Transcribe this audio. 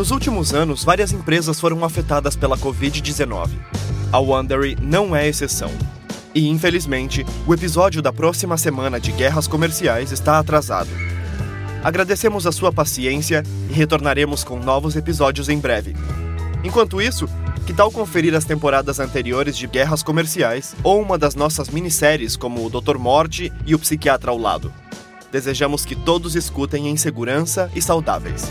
Nos últimos anos, várias empresas foram afetadas pela Covid-19. A Wondery não é exceção. E, infelizmente, o episódio da próxima semana de Guerras Comerciais está atrasado. Agradecemos a sua paciência e retornaremos com novos episódios em breve. Enquanto isso, que tal conferir as temporadas anteriores de Guerras Comerciais ou uma das nossas minisséries como o Dr. Morte e o Psiquiatra ao Lado? Desejamos que todos escutem em segurança e saudáveis.